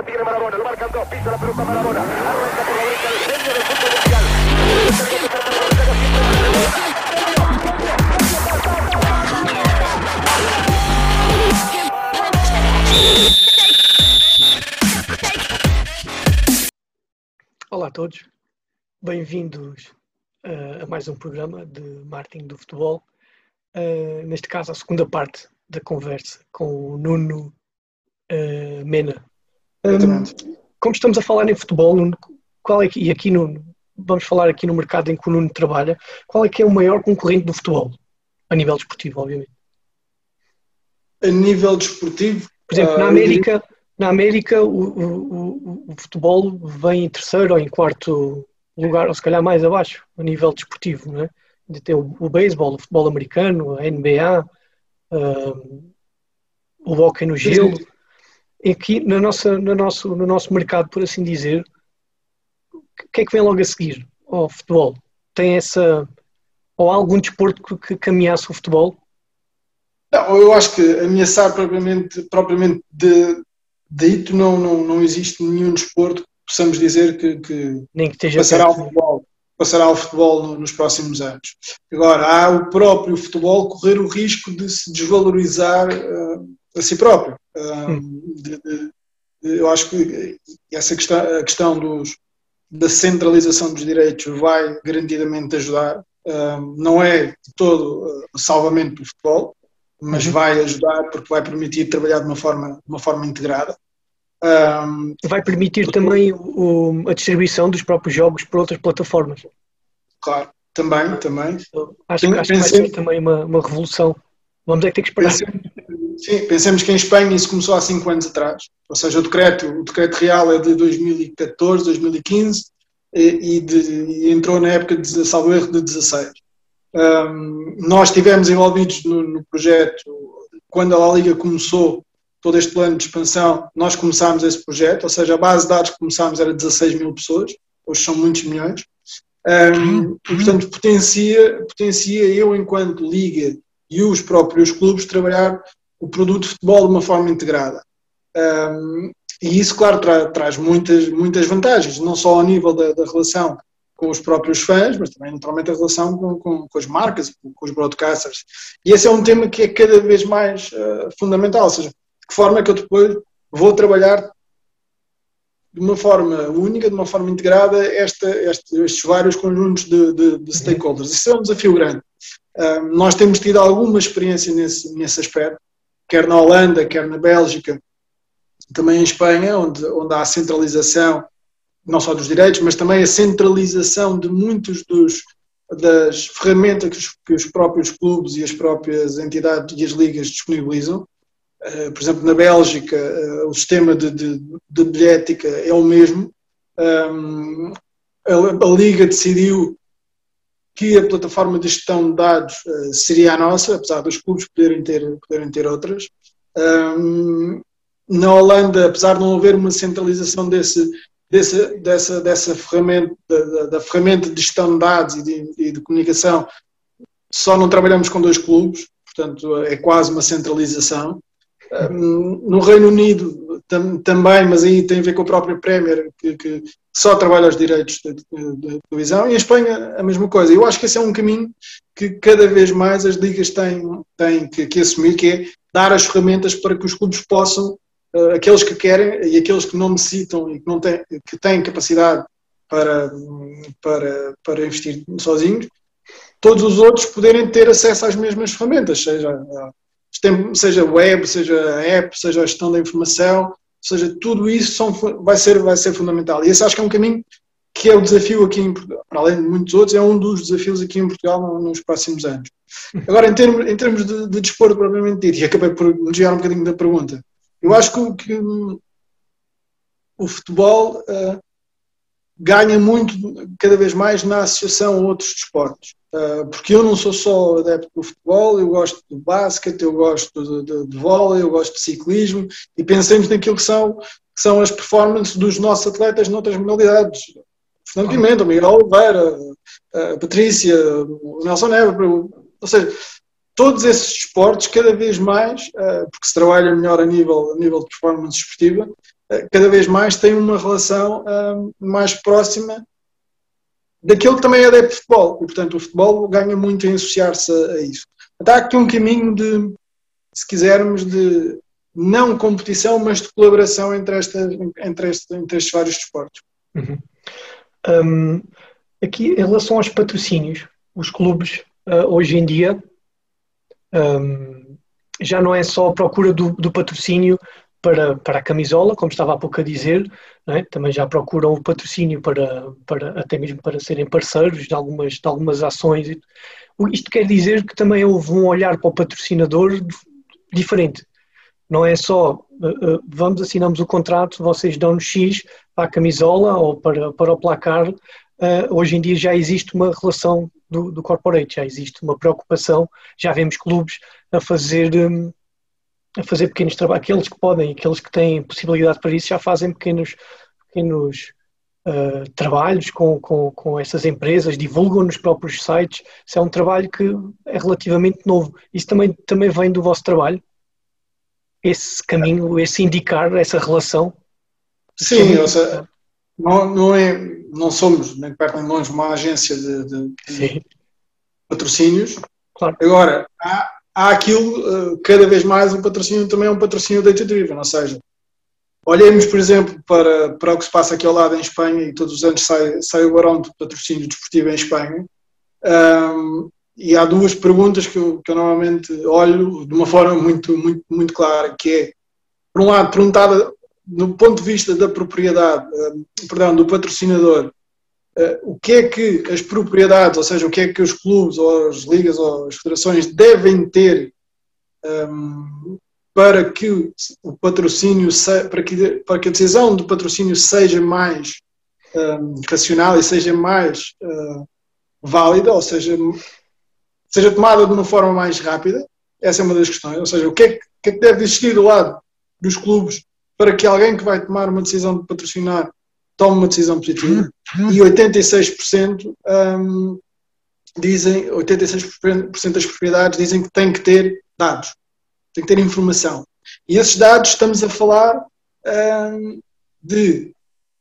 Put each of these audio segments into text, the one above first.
la tiene lo dos, pisa la pelota arranca por la derecha el genio del fútbol mundial. Olá a todos, bem-vindos uh, a mais um programa de marketing do futebol. Uh, neste caso, a segunda parte da conversa com o Nuno uh, Mena. Um, como estamos a falar em futebol, Nuno, qual é que, e aqui no, vamos falar aqui no mercado em que o Nuno trabalha, qual é que é o maior concorrente do futebol? A nível desportivo, obviamente. A nível desportivo? Por exemplo, na América, na América o, o, o, futebol vem em terceiro ou em quarto lugar, ou se calhar mais abaixo, a nível desportivo, não é? Tem o, o beisebol, o futebol americano, a NBA, um, o hockey no gelo. E aqui na nossa, no, nosso, no nosso mercado, por assim dizer, o que é que vem logo a seguir ao futebol? Tem essa. Ou há algum desporto que, que ameaça o futebol? Não, eu acho que ameaçar propriamente, propriamente de, dito não, não, não existe nenhum desporto que possamos dizer que, que, Nem que passará ao futebol, passará ao futebol no, nos próximos anos. Agora, há o próprio futebol correr o risco de se desvalorizar uh, a si próprio. De, de, eu acho que essa questão, a questão dos, da centralização dos direitos vai garantidamente ajudar. Uh, não é de todo o salvamento do futebol, mas uhum. vai ajudar porque vai permitir trabalhar de uma forma, de uma forma integrada. Um, vai permitir porque... também o, a distribuição dos próprios jogos para outras plataformas. Claro, também, também. Acho, acho que vai ser também uma, uma revolução. Vamos é ter que esperar. Pensemos, sim, pensemos que em Espanha isso começou há 5 anos atrás. Ou seja, o decreto, o decreto real é de 2014, 2015 e, e, de, e entrou na época de salvo erro de 16. Um, nós estivemos envolvidos no, no, projeto quando a La Liga começou todo este plano de expansão, nós começámos esse projeto, ou seja, a base de dados que começámos era 16 mil pessoas, hoje são muitos milhões, um, e portanto potencia, potencia eu enquanto liga e os próprios clubes trabalhar o produto de futebol de uma forma integrada. Um, e isso, claro, tra traz muitas, muitas vantagens, não só ao nível da, da relação com os próprios fãs, mas também naturalmente a relação com, com, com as marcas, com, com, os broadcasters. E esse é um tema que é cada vez mais uh, fundamental, ou seja, de que forma é que eu depois vou trabalhar de uma forma única, de uma forma integrada, esta, este, estes vários conjuntos de, de, de, stakeholders. Isso é um desafio grande. Nós temos tido alguma experiência nesse, nesse aspecto, quer na Holanda, quer na Bélgica, também em Espanha, onde, onde há a centralização não só dos direitos, mas também a centralização de muitos dos das ferramentas que os, que os próprios clubes e as próprias entidades e as ligas disponibilizam. Uh, por exemplo, na Bélgica, uh, o sistema de, de, de, bilhética é o mesmo. Um, a, a, Liga decidiu que a plataforma de gestão de dados uh, seria a nossa, apesar dos clubes poderem ter, poderem ter outras. Um, na Holanda, apesar de não haver uma centralização desse, desse, dessa, dessa ferramenta, da, da, ferramenta de gestão de dados e de, e de, comunicação, só não trabalhamos com dois clubes, portanto é quase uma centralização. No Reino Unido tam, também, mas aí tem a ver com a própria Premier, que, que só trabalha os direitos de, televisão, e em Espanha a mesma coisa. Eu acho que esse é um caminho que cada vez mais as ligas têm, têm que, que assumir, que é dar as ferramentas para que os clubes possam uh, aqueles que querem e aqueles que não necessitam e que, não têm, que têm capacidade para, para, para investir sozinhos, todos os outros poderem ter acesso às mesmas ferramentas, seja, seja web, seja app, seja a gestão da informação, seja, tudo isso são, vai, ser, vai ser fundamental. E esse acho que é um caminho que é o desafio aqui em Portugal, para além de muitos outros, é um dos desafios aqui em Portugal nos próximos anos. Agora, em termos, em termos de, de desporto propriamente dito, e acabei por desviar um bocadinho da pergunta, eu acho que, que o futebol uh, ganha muito, cada vez mais, na associação a outros desportos. Uh, porque eu não sou só adepto do futebol, eu gosto do basquete, eu gosto de, de, de vôlei, eu gosto de ciclismo e pensemos naquilo que são, que são as performances dos nossos atletas noutras modalidades. Fernando Pimenta, Miguel Oliveira, a Patrícia, o Nelson Neva, ou seja, todos esses esportes, cada vez mais, uh, porque se trabalha melhor a nível, a nível de performance esportiva, cada vez mais têm uma relação mais próxima daquele que também é adepto de futebol. E, portanto, o futebol ganha muito em associar-se a, isso. Está aqui um caminho de, se quisermos, de não competição, mas de colaboração entre, esta, entre, este, entre estes vários desportos. Uhum. Um, aqui, em relação aos patrocínios, os clubes, uh, hoje em dia, um, já não é só a procura do, do patrocínio para, para a camisola, como estava há pouco a dizer, é? também já procuram o patrocínio para, para até mesmo para serem parceiros de algumas, de algumas ações. Isto quer dizer que também houve um olhar para o patrocinador diferente. Não é só uh, uh, vamos, assinamos o contrato, vocês dão-nos X para a camisola ou para, para o placar. Uh, hoje em dia já existe uma relação do, do corporate, já existe uma preocupação, já vemos clubes a fazer. A fazer pequenos trabalhos, aqueles que podem, aqueles que têm possibilidade para isso, já fazem pequenos, pequenos uh, trabalhos com, com, com essas empresas, divulgam nos próprios sites. Isso é um trabalho que é relativamente novo. Isso também, também vem do vosso trabalho? Esse caminho, esse indicar, essa relação? Sim, ou seja, não, não, é, não somos nem perto nem longe uma agência de, de, de patrocínios. Claro. Agora, há, há aquilo, eh, cada vez mais o patrocínio também é um patrocínio data-driven, ou seja, olhemos, por exemplo, para, para o que se passa aqui ao lado em Espanha, e todos os anos sai, sai o barão de patrocínio desportivo em Espanha, um, e há duas perguntas que eu, que eu, normalmente olho de uma forma muito, muito, muito clara, que é, por um lado, perguntada no ponto de vista da propriedade, perdão, do patrocinador, o que é que as propriedades, ou seja, o que é que os clubes ou as ligas ou as federações devem ter um, para que o patrocínio, para que, para que a decisão do patrocínio seja mais um, racional e seja mais uh, válida, ou seja, seja tomada de uma forma mais rápida. Essa é uma das questões. Ou seja, o que é que, que, é que deve existir do lado dos clubes para que alguém que vai tomar uma decisão de patrocinar tome uma decisão positiva e 86% um, dizem, 86% das propriedades dizem que tem que ter dados, tem que ter informação. E esses dados estamos a falar um, de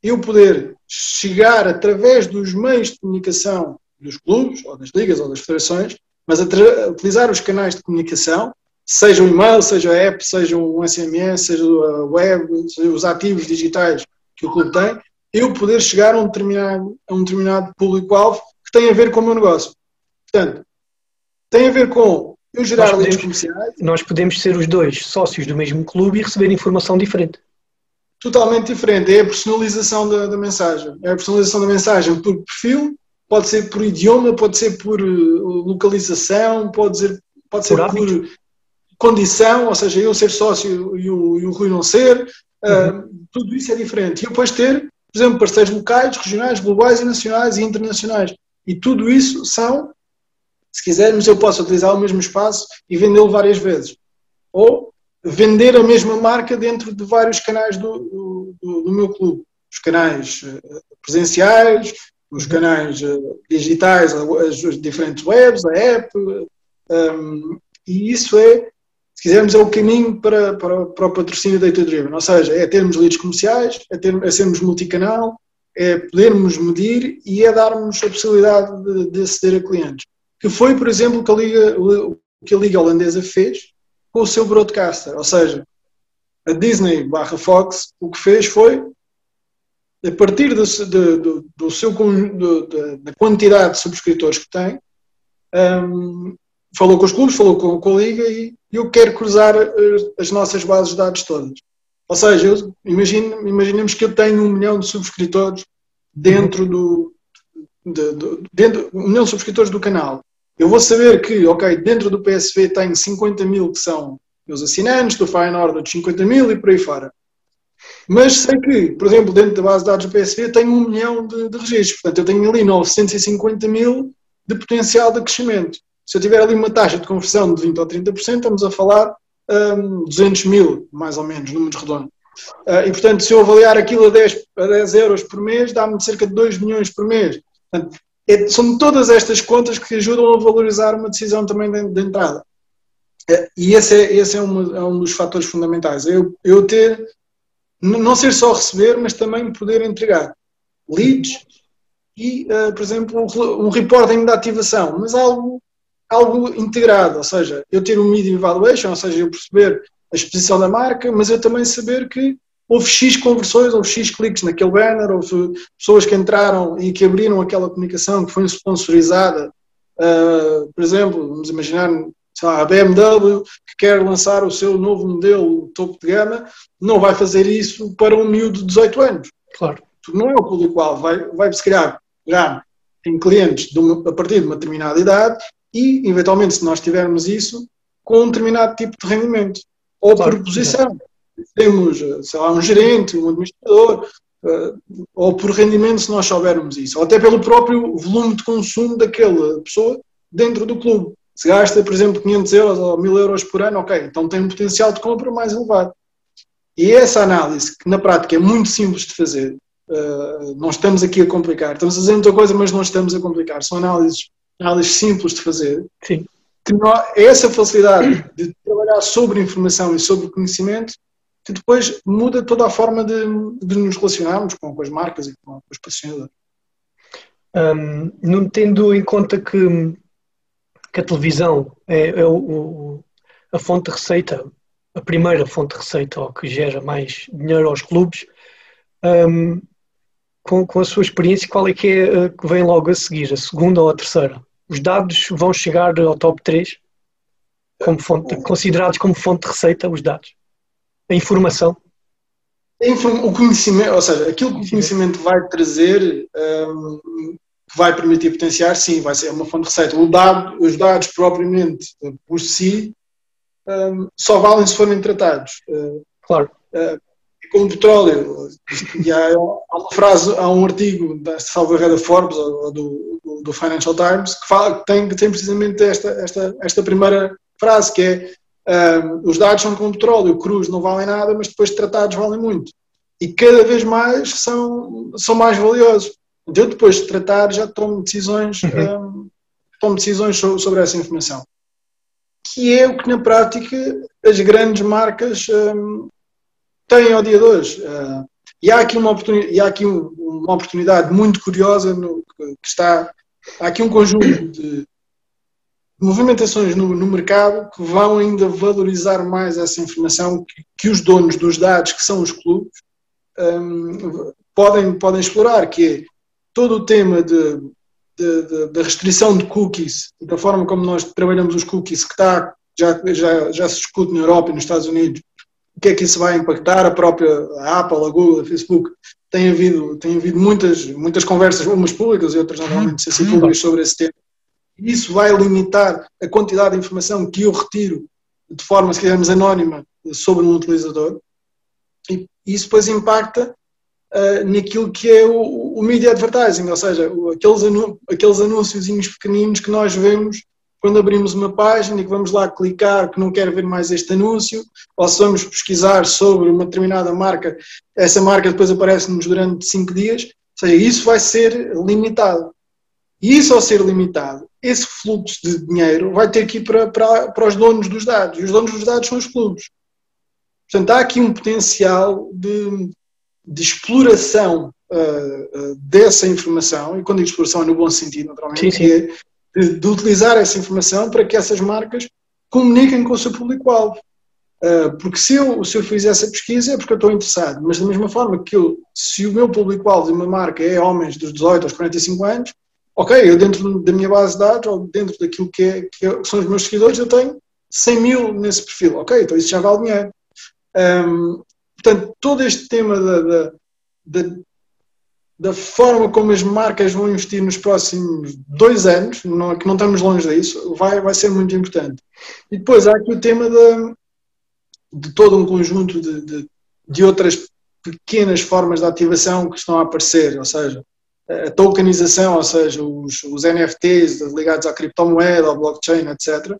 eu poder chegar através dos meios de comunicação dos clubes, ou das ligas, ou das federações, mas utilizar os canais de comunicação, seja o e-mail, seja a app, seja um SMS, seja a web, seja os ativos digitais que o clube tem, eu poder chegar a um determinado, a um determinado público-alvo que tem a ver com o meu negócio. Portanto, tem a ver com eu gerar leads comerciais. Nós podemos ser os dois sócios do mesmo clube e receber informação diferente. Totalmente diferente. É a personalização da, da mensagem. É a personalização da mensagem por perfil, pode ser por idioma, pode ser por uh, localização, pode ser, pode ser por, por condição, ou seja, eu ser sócio e o, e o Rui não ser. Uh, uhum. Uh, tudo isso é diferente. E depois ter por exemplo, parceiros locais, regionais, globais e nacionais e internacionais. E tudo isso são, se quisermos, eu posso utilizar o mesmo espaço e vendê-lo várias vezes. Ou vender a mesma marca dentro de vários canais do, do, do meu clube. Os canais eh, presenciais, os canais eh, digitais, as, diferentes webs, a app. Um, ehm, e isso é se quisermos, é o caminho para, para, para o patrocínio data driven, ou seja, é termos leads comerciais, é, ter, é sermos multicanal, é podermos medir e é darmos a possibilidade de, de aceder a clientes. Que foi, por exemplo, o que a Liga, que a Liga Holandesa fez com o seu broadcaster, ou seja, a Disney barra Fox, o que fez foi, a partir do, do, do seu, do, da quantidade de subscritores que tem, um, falou com os clubes, falou com, com a Liga e eu quero cruzar eh, as nossas bases de dados todas. Ou seja, eu, imagine, imaginemos que eu tenho um milhão de subscritores dentro do, de, de, dentro, um milhão de subscritores do canal. Eu vou saber que, ok, dentro do PSV tenho 50 mil que são meus assinantes, do Feyenoord de 50 mil e por aí fora. Mas sei que, por exemplo, dentro da base de dados do PSV tenho um milhão de, de registros. Portanto, eu tenho ali 950 mil de potencial de crescimento. Se eu tiver ali uma taxa de conversão de 20% ou 30%, estamos a falar um, 200 mil, mais ou menos, números redondos. Uh, e, portanto, se eu avaliar aquilo a 10, a 10 euros por mês, dá-me cerca de 2 milhões por mês. Portanto, é, são todas estas contas que ajudam a valorizar uma decisão também de, de entrada. Uh, e esse é, esse é, é, um dos fatores fundamentais. Eu, eu ter não ser só receber, mas também poder entregar leads e, uh, por exemplo, um reporting da ativação, mas algo, algo integrado, ou seja, eu ter um media evaluation, ou seja, eu perceber a exposição da marca, mas eu também saber que houve X conversões, houve X cliques naquele banner, houve pessoas que entraram e que abriram aquela comunicação que foi sponsorizada. Uh, por exemplo, vamos imaginar lá, a BMW que quer lançar o seu novo modelo topo de gama, não vai fazer isso para um miúdo de 18 anos. Claro. Não é o público-alvo, vai, vai se calhar pegar em clientes uma, a partir de uma determinada idade e, eventualmente, se nós tivermos isso, com um determinado tipo de rendimento ou claro, por posição. Temos, sei lá, um gerente, um administrador, uh, ou por rendimento, se nós soubermos isso, ou até pelo próprio volume de consumo daquela pessoa dentro do clube. Se gasta, por exemplo, 500 euros ou 1000 euros por ano, ok, então tem um potencial de compra mais elevado. E essa análise, que na prática é muito simples de fazer, uh, não estamos aqui a complicar, estamos a fazer muita coisa, mas não estamos a complicar, são análises, análises simples de fazer. Sim. Que nós, é essa facilidade de trabalhar sobre informação e sobre conhecimento que depois muda toda a forma de, de nos relacionarmos com, com, as marcas e com, com os patrocinadores. Um, não tendo em conta que que a televisão é, é o, o, a fonte de receita, a primeira fonte de receita ou que gera mais dinheiro aos clubes, um, com, com, a sua experiência, qual é que é a que vem logo a seguir, a segunda ou a terceira? Os dados vão chegar ao top 3, como fonte, considerados como fonte de receita, os dados? A informação? O conhecimento, ou seja, aquilo que o conhecimento vai trazer um, que vai permitir potenciar, sim, vai ser uma fonte de receita. Dado, os dados propriamente eh, por si um, só valem se forem tratados. Claro. Uh, com o petróleo, e há, há, uma frase, há um artigo da salvo da Forbes ou do, do, do, Financial Times que, fala, tem, tem precisamente esta, esta, esta primeira frase que é um, os dados são como petróleo, cruz não valem nada, mas depois tratados valem muito. E cada vez mais são, são mais valiosos de eu depois de tratar já tomo decisões, uhum. um, tomo decisões sobre essa informação. Que é o que na prática as grandes marcas um, têm ao dia de hoje. Uh, e há aqui uma oportunidade, há aqui um, uma oportunidade muito curiosa no, que está. Há aqui um conjunto de movimentações no, no, mercado que vão ainda valorizar mais essa informação que, que os donos dos dados, que são os clubes, um, podem, podem explorar, que é todo o tema da restrição de cookies, da forma como nós trabalhamos os cookies, que está, já, já, já se discute na Europa e nos Estados Unidos, o que é que isso vai impactar, a própria a Apple, a Google, a Facebook, tem havido, tem havido muitas, muitas conversas, umas públicas e outras normalmente sem ser uhum. públicas sobre esse tema. Isso vai limitar a quantidade de informação que eu retiro de forma, se quisermos, anónima sobre um utilizador. E isso depois impacta uh, naquilo que é o, o media advertising, ou seja, aqueles, anú aqueles anúnciozinhos pequeninos que nós vemos quando abrimos uma página e que vamos lá clicar que não quer ver mais este anúncio, ou se vamos pesquisar sobre uma determinada marca, essa marca depois aparece-nos durante 5 dias, ou seja, isso vai ser limitado. E isso ao ser limitado, esse fluxo de dinheiro vai ter que ir para, para, para os donos dos dados, e os donos dos dados são os clubes. Portanto, há aqui um potencial de, de exploração uh, uh, dessa informação, e quando digo exploração é no bom sentido, naturalmente, sim, sim. De, de, utilizar essa informação para que essas marcas comuniquem com o seu público-alvo. Uh, porque se eu, se eu fizer essa pesquisa é porque eu estou interessado, mas da mesma forma que eu, se o meu público-alvo de uma marca é homens dos 18 aos 45 anos, ok, eu dentro da minha base de dados, ou dentro daquilo que, é, que é, são os meus seguidores, eu tenho 100 mil nesse perfil, ok, então isso já vale dinheiro. Um, Portanto, todo este tema da, da, da, da, forma como as marcas vão investir nos próximos dois anos, que não estamos longe disso, vai, vai ser muito importante. E depois há aqui o tema de, de todo um conjunto de, de, de outras pequenas formas de ativação que estão a aparecer, ou seja, a tokenização, ou seja, os, os NFTs ligados à criptomoeda, ao blockchain, etc.,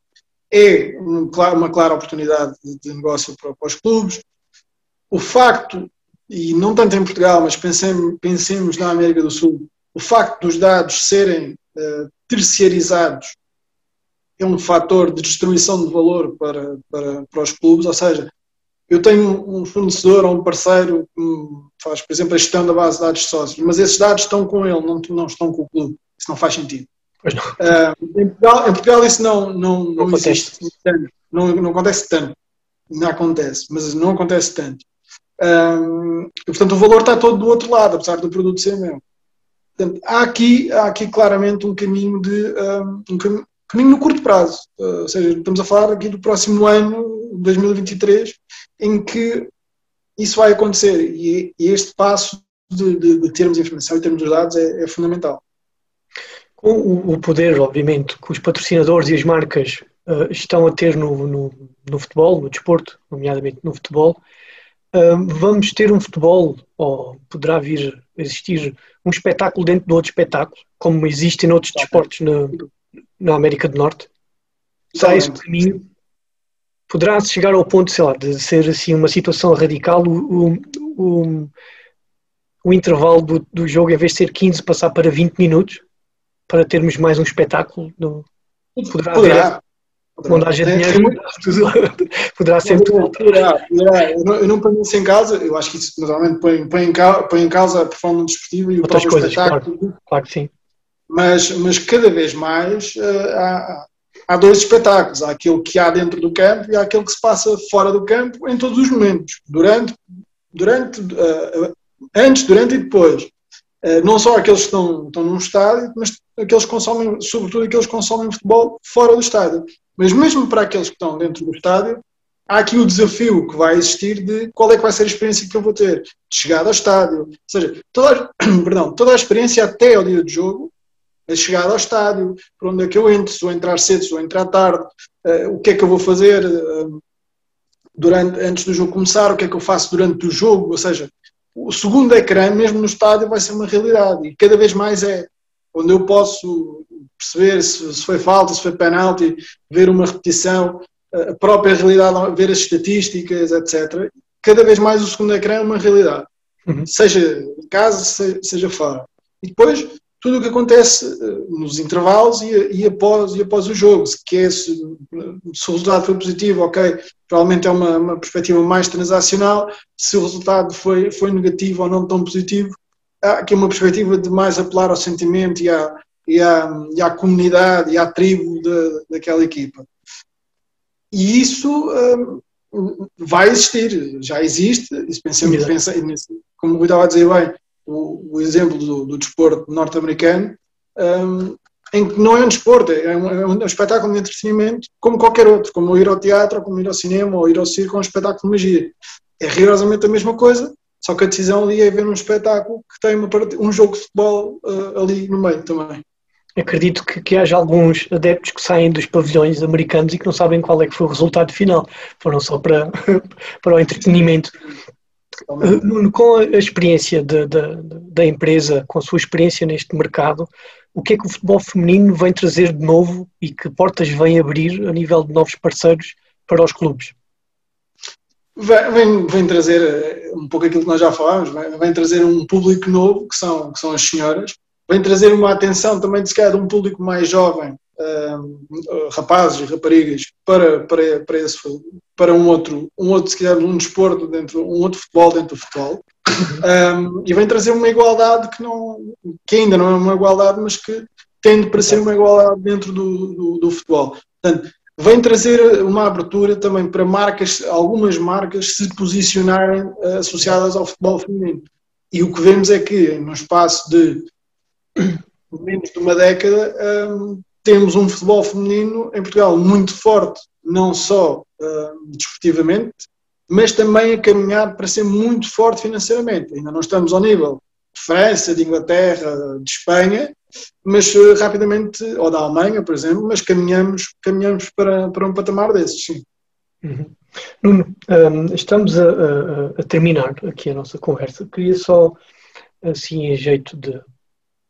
é uma clara oportunidade de negócio para, para os clubes o facto, e não tanto em Portugal, mas pensemos, pensemos na América do Sul, o facto dos dados serem uh, terciarizados é um fator de destruição de valor para, para, para os clubes, ou seja, eu tenho um fornecedor ou um parceiro que faz, por exemplo, a gestão da base de dados de sócios, mas esses dados estão com ele, não, não estão com o clube. Isso não faz sentido. Uh, em, Portugal, em, Portugal, isso não, não, não, não existe tanto. Não, não acontece tanto. Não acontece, mas não acontece tanto. Um, e, portanto, o valor está todo do outro lado, apesar do produto ser mesmo. Portanto, há aqui, há aqui claramente um caminho de um, um caminho no curto prazo. Uh, ou seja, estamos a falar aqui do próximo ano, 2023, em que isso vai acontecer. E, e este passo de, de, de, termos informação e termos os dados é, é fundamental. Com o, o, poder, obviamente, que os patrocinadores e as marcas uh, estão a ter no, no, no, futebol, no desporto, nomeadamente no futebol, vamos ter um futebol, ou poderá vir a existir um espetáculo dentro de outro espetáculo, como existe em outros desportos na, na América do Norte? Será esse o caminho? Poderá chegar ao ponto, sei lá, de ser assim uma situação radical, o, o, o intervalo do, do jogo, em vez de ser 15, passar para 20 minutos? para termos mais um espetáculo? No, poderá, poderá. Onde haja dinheiro, poderá sempre poderá, poderá. Eu, não, eu não ponho isso em causa, eu acho que isso normalmente põe, põe, em, causa, põe em causa a performance desportiva e Outras o próprio coisas, espetáculo. Claro, claro que sim. Mas, mas cada vez mais uh, há, há dois espetáculos. Há aquele que há dentro do campo e há aquele que se passa fora do campo em todos os momentos. Durante, durante uh, antes, durante e depois. Uh, não só aqueles que estão, estão num estádio, mas aqueles que consomem, sobretudo aqueles que consomem futebol fora do estádio. Mas mesmo para aqueles que estão dentro do estádio, há aqui o desafio que vai existir de qual é que vai ser a experiência que eu vou ter de chegada ao estádio. Ou seja, toda, perdão, toda a experiência até ao dia de jogo, a chegada ao estádio, por onde é que eu entro, se vou entrar cedo, se vou entrar tarde, uh, o que é que eu vou fazer uh, durante, antes do jogo começar, o que é que eu faço durante o jogo, ou seja, o segundo ecrã, mesmo no estádio, vai ser uma realidade e cada vez mais é onde eu posso perceber se, se foi falta, se foi penalti, ver uma repetição, a própria realidade, ver as estatísticas, etc. Cada vez mais o segundo ecrã é uma realidade, uhum. seja em casa, seja, seja fora. E depois, tudo o que acontece eh, nos intervalos e, e, após, e após o jogo, se, quer, se, se o resultado foi positivo, ok, provavelmente é uma, uma perspectiva mais transacional, se o resultado foi, foi negativo ou não tão positivo, há aqui uma perspectiva de mais apelar ao sentimento e à, e à, e à comunidade e à tribo de, daquela equipa. E isso um, vai existir, já existe, e pensamos, pensa, como eu estava a dizer bem, o, o exemplo do, do desporto norte-americano, um, em que não é um desporto, é um, é um, espetáculo de entretenimento como qualquer outro, como ir ao teatro, como ir ao cinema, ou ir ao circo, é um espetáculo de magia. É rigorosamente a mesma coisa, só que a decisão ali é ver um espetáculo que tem um jogo de futebol uh, ali no meio também. Acredito que, que haja alguns adeptos que saem dos pavilhões americanos e que não sabem qual é que foi o resultado final. Foram só para, para o entretenimento. Uh, com a experiência de, de, da empresa, com a sua experiência neste mercado, o que é que o futebol feminino vem trazer de novo e que portas vem abrir a nível de novos parceiros para os clubes? Vem, vem trazer eh, um pouco aquilo que nós já falámos, vem, vem, trazer um público novo, que são, que são as senhoras, vem trazer uma atenção também, de se calhar, de um público mais jovem, uh, rapazes e raparigas, para, para, para, esse, para um outro, um outro, se calhar, um desporto, dentro, um outro futebol dentro do futebol. Um, e vem trazer uma igualdade que, não, que ainda não é uma igualdade, mas que tende para ser uma igualdade dentro do, do, do futebol. Portanto, vem trazer uma abertura também para marcas, algumas marcas se posicionarem uh, associadas ao futebol feminino. E o que vemos é que, no espaço de menos de uma década, ehm, temos um futebol feminino em Portugal muito forte, não só uh, desportivamente, mas também a caminhar para ser muito forte financeiramente. Ainda não estamos ao nível de França, de Inglaterra, de Espanha, mas uh, rapidamente, ou da Alemanha, por exemplo, mas caminhamos, caminhamos para, para um patamar desses, sim. Uhum. Nuno, um, estamos a, a, a, terminar aqui a nossa conversa. Queria só, assim, em jeito de,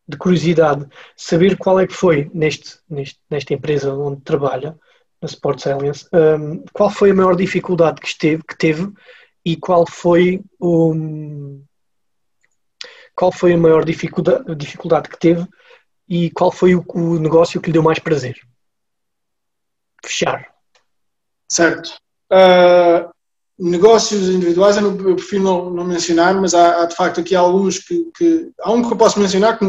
de curiosidade, saber qual é que foi, neste, neste, nesta empresa onde trabalha, na Sports Alliance, um, qual foi a maior dificuldade que, esteve, que teve e qual foi o, qual foi a maior dificuldade, dificuldade que teve e qual foi o, o, negócio que lhe deu mais prazer? Fechar. Certo. Uh, negócios individuais eu, não, eu prefiro não, não, mencionar, mas há, há, de facto aqui alguns que, que, Há um que eu posso mencionar que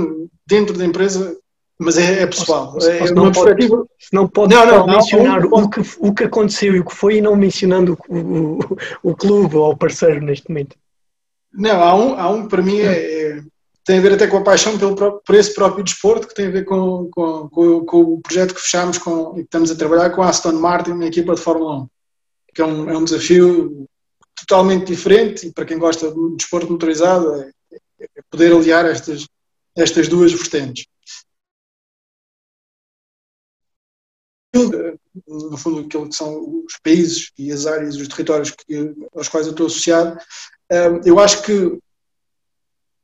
dentro da empresa, mas é, é pessoal. Se, é, se não, pode, não pode não, não, mencionar não, o, que, o que aconteceu e o que foi e não mencionando o, o, o clube ou o parceiro neste momento. Não, há um, há um que para mim é, é, tem a ver até com a paixão pelo, por esse próprio desporto, que tem a ver com, com, com, com o projeto que fechamos com, e que estamos a trabalhar com a Aston Martin, na equipa de Fórmula 1 que é um, é um desafio totalmente diferente e para quem gosta de desporto motorizado é, é poder aliar estas, estas duas vertentes. No fundo, aquilo que são os países e as áreas os territórios que, aos quais eu estou associado, hum, eu acho que,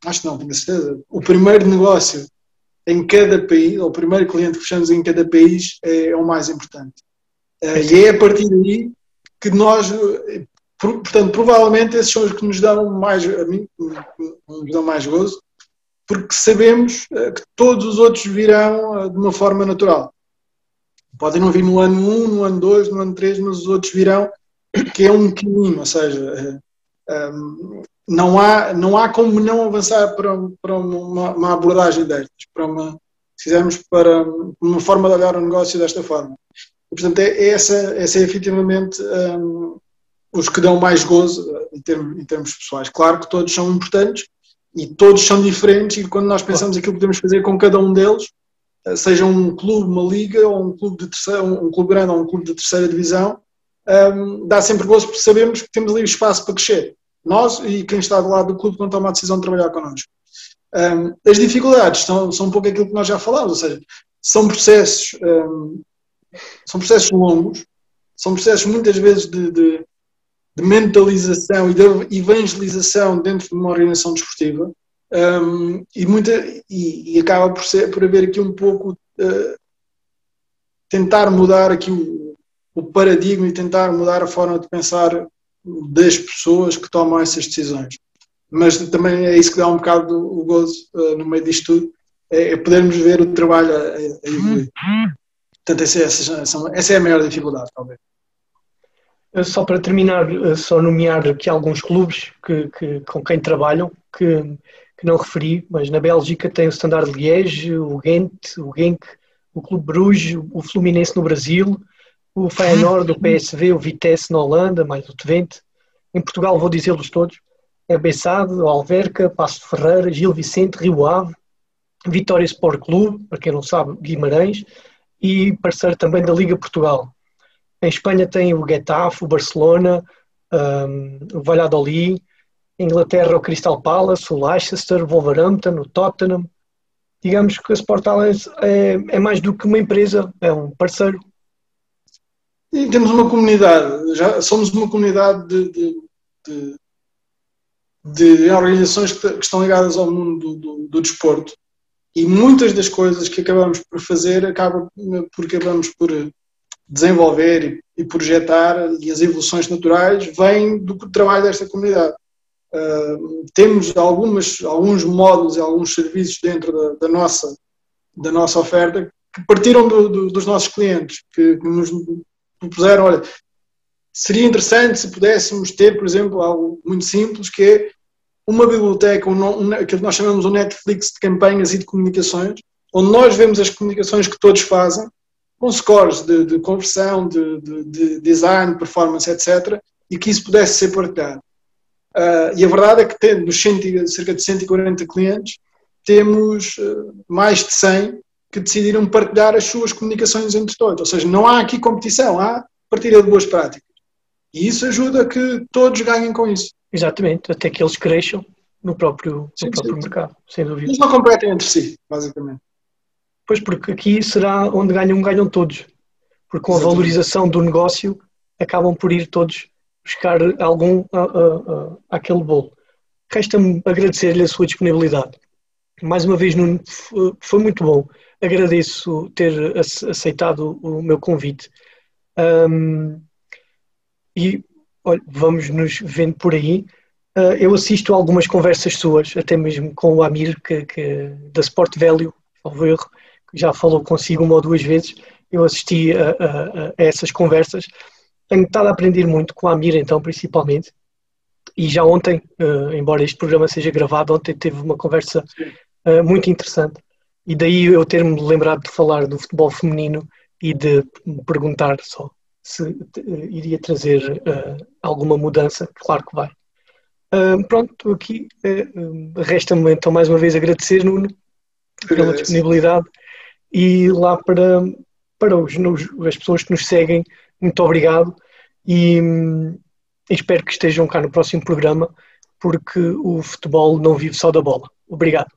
acho que não, tenho certeza, o primeiro negócio em cada país, ou o primeiro cliente que fechamos em cada país é, é o mais importante. Hum, e é a partir daí que nós, portanto, provavelmente esses são os que nos dão mais, a mim, nos dão mais gozo, porque sabemos eh, que todos os outros virão eh, de uma forma natural. Podem não vir no ano 1, no ano 2, no ano 3, mas os outros virão, que é um caminho, ou seja, eh, não há, não há como não avançar para, para uma, uma abordagem destas, para uma, se fizermos para uma forma de olhar o negócio desta forma. Portanto, é, é, essa, essa é efetivamente um, os que dão mais gozo uh, em termos, em termos pessoais. Claro que todos são importantes e todos são diferentes e quando nós pensamos aquilo que podemos fazer com cada um deles, uh, seja um clube, uma liga ou um clube de terceira, um clube grande ou um clube de terceira divisão, um, dá sempre gozo porque sabemos que temos ali espaço para crescer. Nós e quem está do lado do clube quando toma a decisão de trabalhar connosco. Um, as dificuldades são, são um pouco aquilo que nós já falámos, ou seja, são processos um, são processos longos, são processos muitas vezes de, de, de mentalização e de evangelização dentro de uma organização desportiva um, e, muita, e, e, acaba por, ser, por haver aqui um pouco uh, tentar mudar aqui o, o paradigma e tentar mudar a forma de pensar das pessoas que tomam essas decisões. Mas também é isso que dá um bocado o gozo uh, no meio disto tudo, é, é podermos ver o trabalho a, a evoluir. Portanto, essa, essa, essa é a maior dificuldade, talvez. Só para terminar, eh, só nomear aqui alguns clubes que, que, com quem trabalham, que, que não referi, mas na Bélgica tem o Standard Liège, o Ghent, o Genk, o Clube Bruges, o Fluminense no Brasil, o Feyenoord, o PSV, o Vitesse na Holanda, mais o Twente. Em Portugal vou dizê-los todos. É Bessade, Alverca, Passo Ferreira, Gil Vicente, Rio Ave, Vitória Sport Clube, para quem não sabe, Guimarães, e parceiro também da Liga Portugal. Em Espanha tem o Getafe, o Barcelona, um, o Valladolid, em Inglaterra o Crystal Palace, o Leicester, o Wolverhampton, o Tottenham. Digamos que a Sport Alliance é, é mais do que uma empresa, é um parceiro. E temos uma comunidade, já somos uma comunidade de, de, de, de organizações que, estão ligadas ao mundo do, do, do desporto e muitas das coisas que acabamos por fazer acabam por acabamos por desenvolver e, projetar e as evoluções naturais vêm do trabalho desta comunidade. Uh, temos algumas, alguns módulos e alguns serviços dentro da, da nossa, da nossa oferta que partiram do, dos nossos clientes, que, que nos propuseram, olha, seria interessante se pudéssemos ter, por exemplo, algo muito simples, que é uma biblioteca, um, aquilo que nós chamamos um Netflix de campanhas e de comunicações, onde nós vemos as comunicações que todos fazem, com scores de, de conversão, de, de, de, design, performance, etc., e que isso pudesse ser partilhado. Uh, e a verdade é que tendo cerca de 140 clientes, temos uh, mais de 100 que decidiram partilhar as suas comunicações entre todos. Ou seja, não há aqui competição, há partilha de boas práticas. E isso ajuda a que todos ganhem com isso. Exatamente, até que eles cresçam no próprio, sim, no próprio sim, mercado, sem dúvida. Eles não competem entre si, basicamente. Pois, porque aqui será onde ganham, ganham todos. Porque com a valorização do negócio acabam por ir todos buscar algum a, a, a, àquele bolo. Resta-me agradecer-lhe a sua disponibilidade. Mais uma vez, Nuno, foi muito bom. Agradeço ter aceitado o meu convite. Um, e olha, vamos nos vendo por aí. Uh, eu assisto a algumas conversas suas, até mesmo com o Amir, que, que, da Sport Value, ao erro, que já falou consigo uma ou duas vezes. Eu assisti a, a, a essas conversas tenho estado a aprender muito com a Amir, então, principalmente. E já ontem, uh, embora este programa seja gravado, ontem teve uma conversa uh, muito interessante. E daí eu ter-me lembrado de falar do futebol feminino e de me perguntar só se uh, iria trazer alguma mudança. Claro que vai. pronto, aqui resta-me então mais uma vez agradecer, Nuno, pela disponibilidade e lá para, para os, as pessoas que nos seguem, muito obrigado e, e espero que estejam cá no próximo programa porque o futebol não vive só da bola. Obrigado.